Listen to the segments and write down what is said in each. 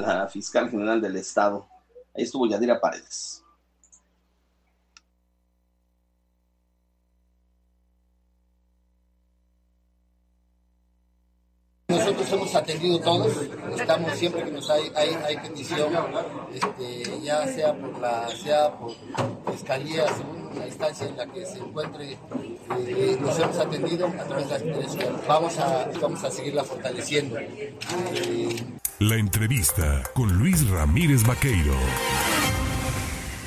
la fiscal general del estado. Ahí estuvo Yadira Paredes. Nosotros hemos atendido todos, estamos siempre que nos hay, hay, hay petición, este, ya sea por la sea por fiscalía, según la instancia en la que se encuentre, eh, nos hemos atendido a través de la Vamos a, vamos a seguirla fortaleciendo. Eh, la entrevista con Luis Ramírez Vaqueiro.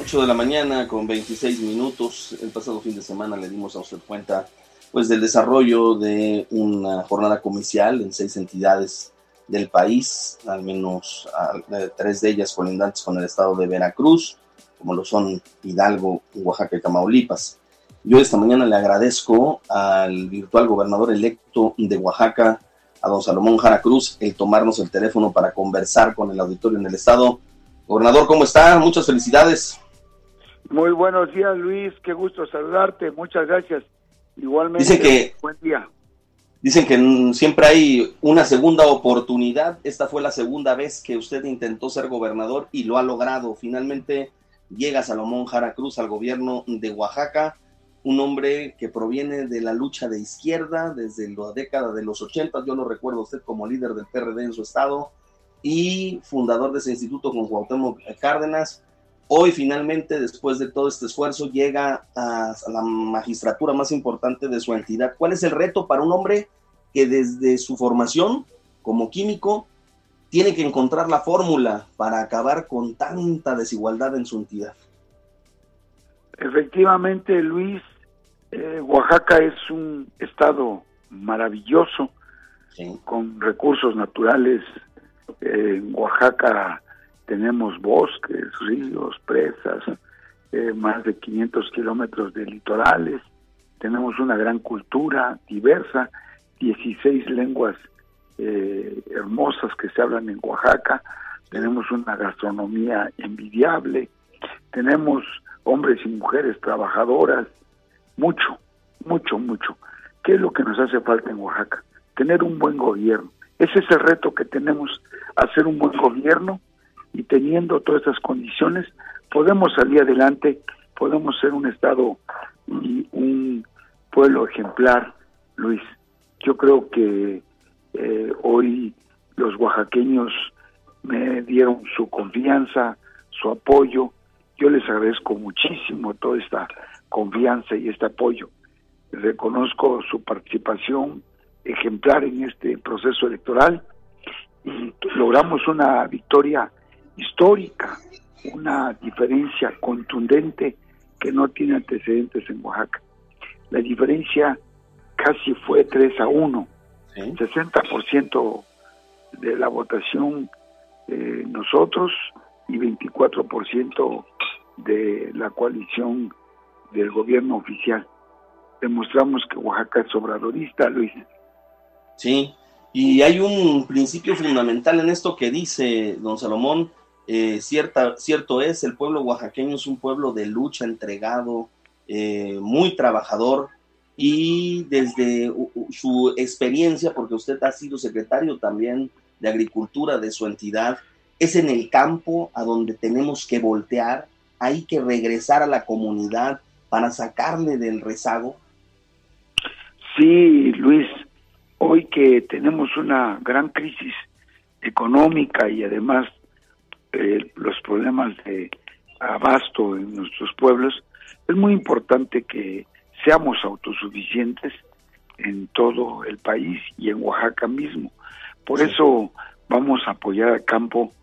8 de la mañana con 26 minutos. El pasado fin de semana le dimos a usted cuenta pues del desarrollo de una jornada comercial en seis entidades del país, al menos tres de ellas colindantes con el estado de Veracruz, como lo son Hidalgo, Oaxaca y Tamaulipas. Yo esta mañana le agradezco al virtual gobernador electo de Oaxaca, a don Salomón Jara Cruz, el tomarnos el teléfono para conversar con el auditorio en el estado. Gobernador, ¿cómo está? Muchas felicidades. Muy buenos días, Luis. Qué gusto saludarte. Muchas gracias. Igualmente, dicen que, buen día. Dicen que siempre hay una segunda oportunidad. Esta fue la segunda vez que usted intentó ser gobernador y lo ha logrado. Finalmente llega Salomón Jara Cruz al gobierno de Oaxaca, un hombre que proviene de la lucha de izquierda desde la década de los 80. Yo lo recuerdo a usted como líder del PRD en su estado y fundador de ese instituto con Cuauhtémoc Cárdenas Hoy finalmente, después de todo este esfuerzo, llega a, la magistratura más importante de su entidad. ¿Cuál es el reto para un hombre que desde su formación como químico tiene que encontrar la fórmula para acabar con tanta desigualdad en su entidad? Efectivamente, Luis, eh, Oaxaca es un estado maravilloso, con recursos naturales. en Oaxaca tenemos bosques, ríos, presas, eh, más de 500 kilómetros de litorales, tenemos una gran cultura diversa, 16 lenguas eh, hermosas que se hablan en Oaxaca, tenemos una gastronomía envidiable, tenemos hombres y mujeres trabajadoras, mucho, mucho, mucho. ¿Qué es lo que nos hace falta en Oaxaca? Tener un buen gobierno. Ese es el reto que tenemos, hacer un buen gobierno y teniendo todas esas condiciones podemos salir adelante, podemos ser un Estado y un pueblo ejemplar, Luis. Yo creo que eh, hoy los oaxaqueños me dieron su confianza, su apoyo. Yo les agradezco muchísimo toda esta confianza y este apoyo. Reconozco su participación ejemplar en este proceso electoral y logramos una victoria histórica, una diferencia contundente que no tiene antecedentes en Oaxaca. La diferencia casi fue 3 a 1. 60% de la votación eh, nosotros y 24% de la coalición del gobierno oficial. Demostramos que Oaxaca es obradorista, Luis. Sí, y hay un principio fundamental en esto que dice don Salomón, eh, cierta, cierto es, el pueblo oaxaqueño es un pueblo de lucha, entregado, eh, muy trabajador y desde su experiencia, porque usted ha sido secretario también de Agricultura de su entidad, es en el campo a donde tenemos que voltear, hay que regresar a la comunidad para sacarle del rezago. Sí, Luis, hoy que tenemos una gran crisis económica y además eh, los problemas de abasto en nuestros pueblos, es muy importante que seamos autosuficientes en todo el país y en Oaxaca mismo. Por eso vamos a apoyar al campo,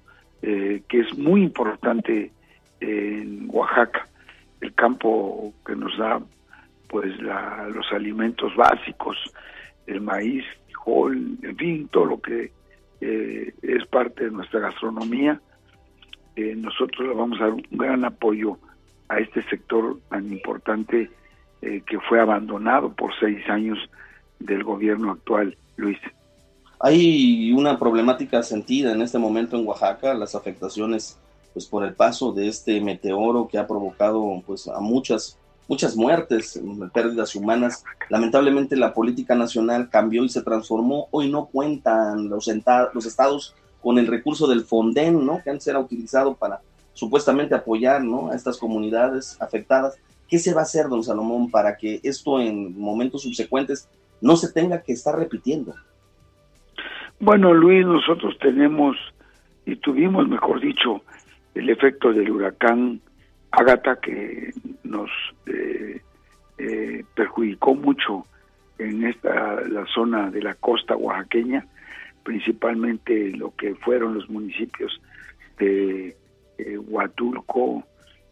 eh, que es muy importante en Oaxaca, el campo que nos da pues los alimentos básicos, el maíz, frijol, en fin, todo lo que eh, es parte de nuestra gastronomía eh, nosotros le vamos a dar un gran apoyo a este sector tan importante eh, que fue abandonado por seis años del gobierno actual, Luis. Hay una problemática sentida en este momento en Oaxaca, las afectaciones pues por el paso de este meteoro que ha provocado pues a muchas muchas muertes, pérdidas humanas. Lamentablemente la política nacional cambió y se transformó. Hoy no cuentan los, los estados con el recurso del Fonden, ¿no? Que antes era utilizado para supuestamente apoyar, ¿no? A estas comunidades afectadas. ¿Qué se va a hacer, don Salomón, para que esto en momentos subsecuentes no se tenga que estar repitiendo? Bueno, Luis, nosotros tenemos y tuvimos, mejor dicho, el efecto del huracán Ágata que nos eh, eh, perjudicó mucho en esta la zona de la costa oaxaqueña, principalmente lo que fueron los municipios de eh, Huatulco,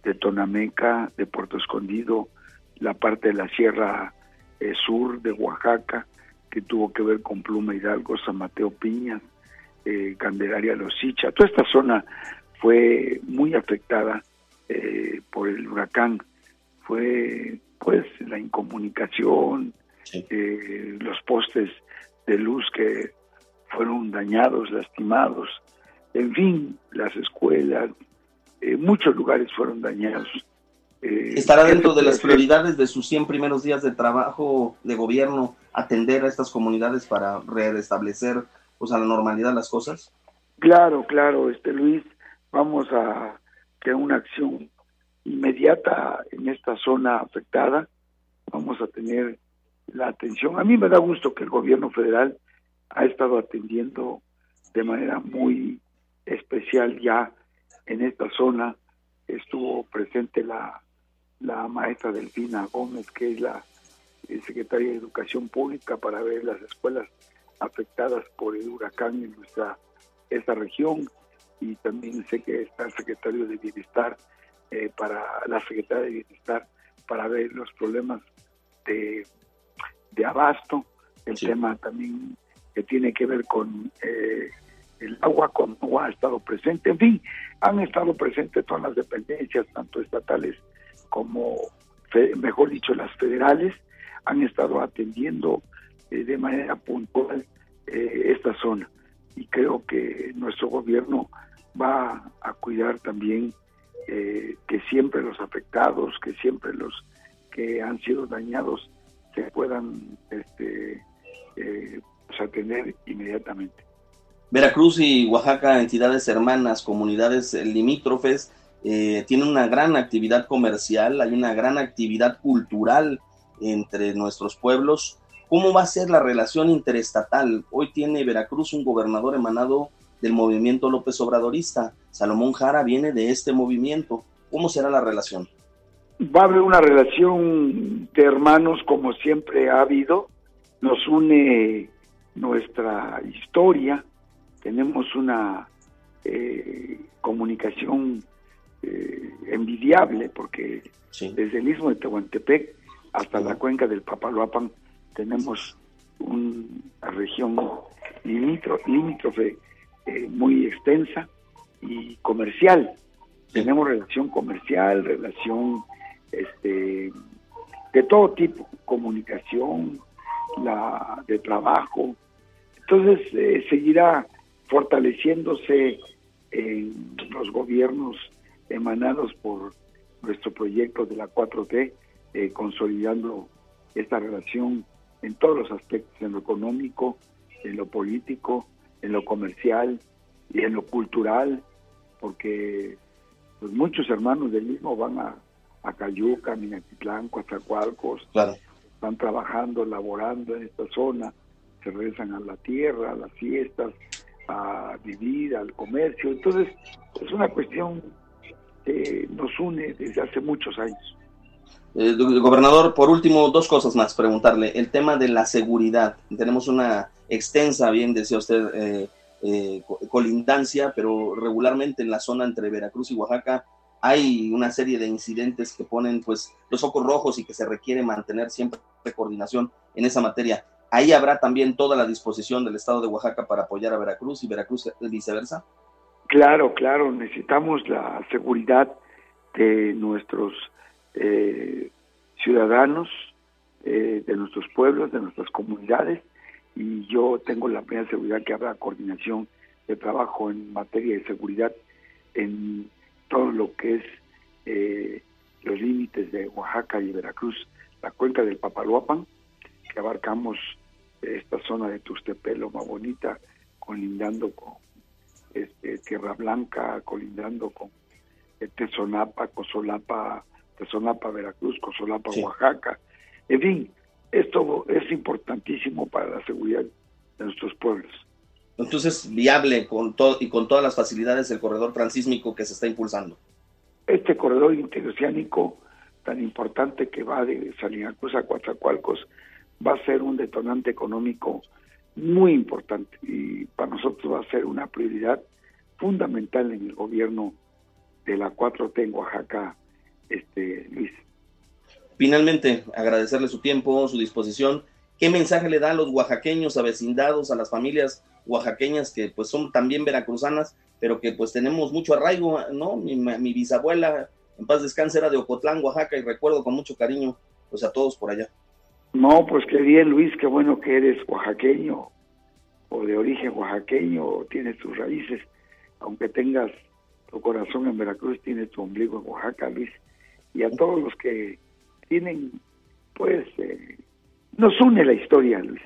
de Tonameca, de Puerto Escondido, la parte de la Sierra eh, Sur de Oaxaca, que tuvo que ver con Pluma Hidalgo, San Mateo Piñas, eh, Candelaria Losicha. Toda esta zona fue muy afectada eh, por el huracán. Fue pues la incomunicación, eh, los postes de luz que fueron dañados, lastimados, en fin, las escuelas, eh, muchos lugares fueron dañados. ¿Estará dentro de las prioridades de sus 100 primeros días de trabajo de gobierno atender a estas comunidades para restablecer pues, a la normalidad las cosas? Claro, claro, este Luis, vamos a que una acción inmediata en esta zona afectada, vamos a tener la atención. A mí me da gusto que el gobierno federal ha estado atendiendo de manera muy especial ya en esta zona. Estuvo presente la, la maestra Delfina Gómez, que es la secretaria de Educación Pública, para ver las escuelas afectadas por el huracán en nuestra esta región. Y también sé que está el secretario de Bienestar, eh, para la secretaria de Bienestar, para ver los problemas de, de abasto, el tema también que tiene que ver con eh, el agua como ha estado presente, en fin, han estado presentes todas las dependencias, tanto estatales como, mejor dicho, las federales, han estado atendiendo eh, de manera puntual eh, esta zona. Y creo que nuestro gobierno va a cuidar también eh, que siempre los afectados, que siempre los que han sido dañados se puedan este, pues, atender inmediatamente. Veracruz y Oaxaca, entidades hermanas, comunidades limítrofes, eh, tienen una gran actividad comercial, hay una gran actividad cultural entre nuestros pueblos. ¿Cómo va a ser la relación interestatal? Hoy tiene Veracruz un gobernador emanado del movimiento López Obradorista. Salomón Jara viene de este movimiento. ¿Cómo será la relación? Va a haber una relación de hermanos como siempre ha habido. Nos une nuestra historia, tenemos una eh, comunicación eh, envidiable porque desde el istmo de Tehuantepec hasta la cuenca del Papaloapan tenemos una región limítrofe eh, muy extensa y comercial. Tenemos relación comercial, relación este, de todo tipo, comunicación, la de trabajo. Entonces seguirá fortaleciéndose en los gobiernos emanados por nuestro proyecto de la 4T, eh, consolidando esta relación en todos los aspectos, en lo económico, en lo político, en lo comercial y en lo cultural, porque pues, muchos hermanos del mismo van a, a Cayuca, Minatitlán, Coatzacoalcos, están trabajando, laborando en esta zona, se regresan a la tierra, a las fiestas, a vivir, al comercio. Entonces, es una cuestión que nos une desde hace muchos años. Eh, gobernador, por último, dos cosas más, preguntarle. El tema de la seguridad. Tenemos una extensa, bien decía usted, eh, eh, colindancia, pero regularmente en la zona entre Veracruz y Oaxaca hay una serie de incidentes que ponen pues los ojos rojos y que se requiere mantener siempre coordinación en esa materia. Ahí habrá también toda la disposición del Estado de Oaxaca para apoyar a Veracruz y Veracruz viceversa. Claro, claro, necesitamos la seguridad de nuestros eh, ciudadanos, eh, de nuestros pueblos, de nuestras comunidades, y yo tengo la plena seguridad que habrá coordinación de trabajo en materia de seguridad en todo lo que es eh, los límites de Oaxaca y Veracruz, la cuenca del Papaloapan, que abarcamos esta zona de Tustepelo, más bonita, colindando con este, Tierra Blanca, colindando con Tezonapa, Cosolapa, Tezonapa, Veracruz, Cosolapa, Oaxaca. En fin, esto es importantísimo para la seguridad de nuestros pueblos. Entonces, viable con todo y con todas las facilidades el corredor transísmico que se está impulsando. Este corredor interoceánico tan importante que va de Salina Cruz a Coatzacoalcos va a ser un detonante económico muy importante y para nosotros va a ser una prioridad fundamental en el gobierno de la 4T en Oaxaca, este Luis. Finalmente, agradecerle su tiempo, su disposición. ¿Qué mensaje le da a los oaxaqueños avecindados, a las familias oaxaqueñas que pues son también veracruzanas, pero que pues tenemos mucho arraigo, ¿no? Mi, mi bisabuela, en paz descanse, era de Ocotlán, Oaxaca, y recuerdo con mucho cariño pues a todos por allá. No, pues qué bien Luis, qué bueno que eres oaxaqueño o de origen oaxaqueño o tienes tus raíces, aunque tengas tu corazón en Veracruz, tienes tu ombligo en Oaxaca, Luis. Y a todos los que tienen, pues, eh, nos une la historia, Luis,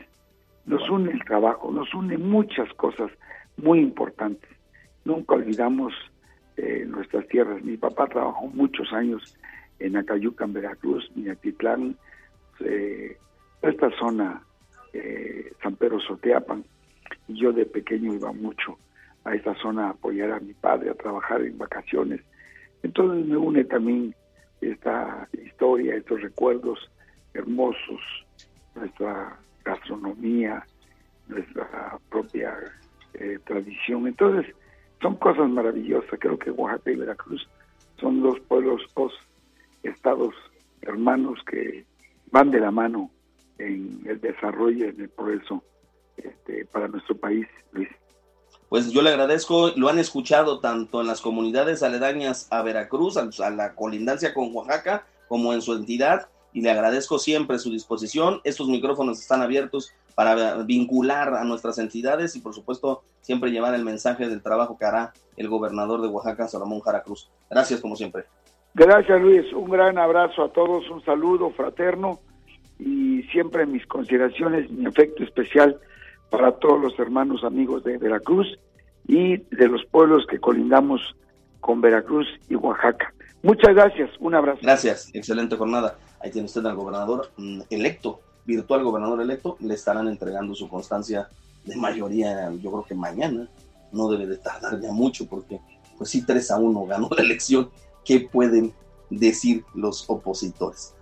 nos une el trabajo, nos une muchas cosas muy importantes. Nunca olvidamos eh, nuestras tierras. Mi papá trabajó muchos años en Acayuca, en Veracruz, Minatitlán, eh, esta zona, eh, San Pedro Soteapan, y yo de pequeño iba mucho a esta zona a apoyar a mi padre, a trabajar en vacaciones. Entonces me une también esta historia, estos recuerdos hermosos, nuestra gastronomía, nuestra propia eh, tradición. Entonces, son cosas maravillosas. Creo que Oaxaca y Veracruz son dos pueblos, dos estados hermanos que van de la mano en el desarrollo, en el progreso este, para nuestro país, Luis. Pues yo le agradezco, lo han escuchado tanto en las comunidades aledañas a Veracruz, a la colindancia con Oaxaca, como en su entidad, y le agradezco siempre su disposición. Estos micrófonos están abiertos para vincular a nuestras entidades y por supuesto siempre llevar el mensaje del trabajo que hará el gobernador de Oaxaca, Salomón Jara Cruz. Gracias como siempre. Gracias Luis, un gran abrazo a todos, un saludo fraterno y siempre mis consideraciones, mi afecto especial para todos los hermanos amigos de Veracruz y de los pueblos que colindamos con Veracruz y Oaxaca. Muchas gracias, un abrazo. Gracias, excelente jornada. Ahí tiene usted al gobernador mm, electo, virtual gobernador electo, le estarán entregando su constancia de mayoría, yo creo que mañana, no debe de tardar ya mucho porque pues sí 3 a 1 ganó la elección, ¿qué pueden decir los opositores?